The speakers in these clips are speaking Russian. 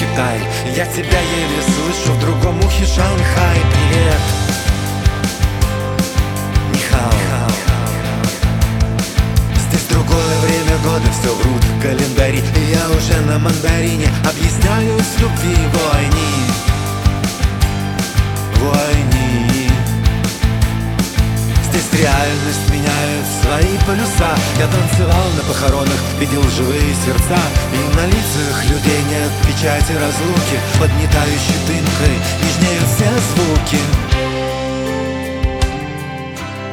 Китай. Я тебя еле слышу в другом ухе Шанхай. Привет Нихао Здесь другое время года, все врут календари И я уже на мандарине объясняю любви войне. Войне. Здесь реальность меняет свои полюса Я танцевал на похоронах, видел живые сердца. И на лицах людей нет печати разлуки. Поднятающей дымкой нежнеют все звуки.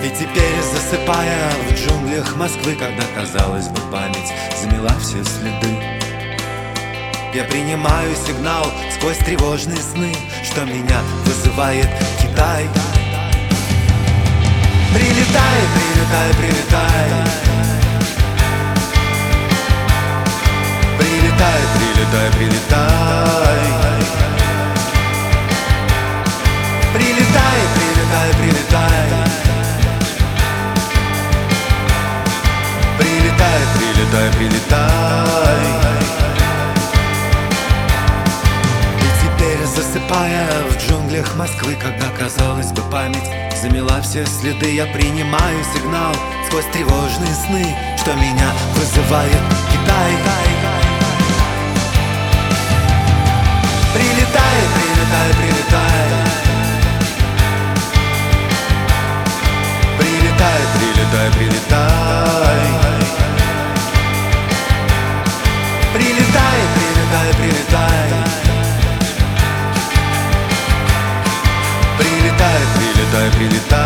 И теперь засыпая в джунглях Москвы Когда, казалось бы, память замела все следы Я принимаю сигнал сквозь тревожные сны Что меня вызывает Китай. Прилетай, прилетай Прилетай, засыпая в джунглях Москвы Когда, казалось бы, память замела все следы Я принимаю сигнал сквозь тревожные сны Что меня вызывает Китай. Прилетай, прилетай, прилетай. Прилетай, прилетай, прилетай. Прилетай, Прилетай, прилетай, прилетай